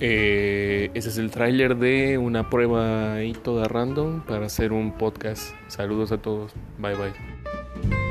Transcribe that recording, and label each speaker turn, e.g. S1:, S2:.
S1: Eh, ese es el tráiler de una prueba ahí toda random para hacer un podcast. Saludos a todos. Bye bye.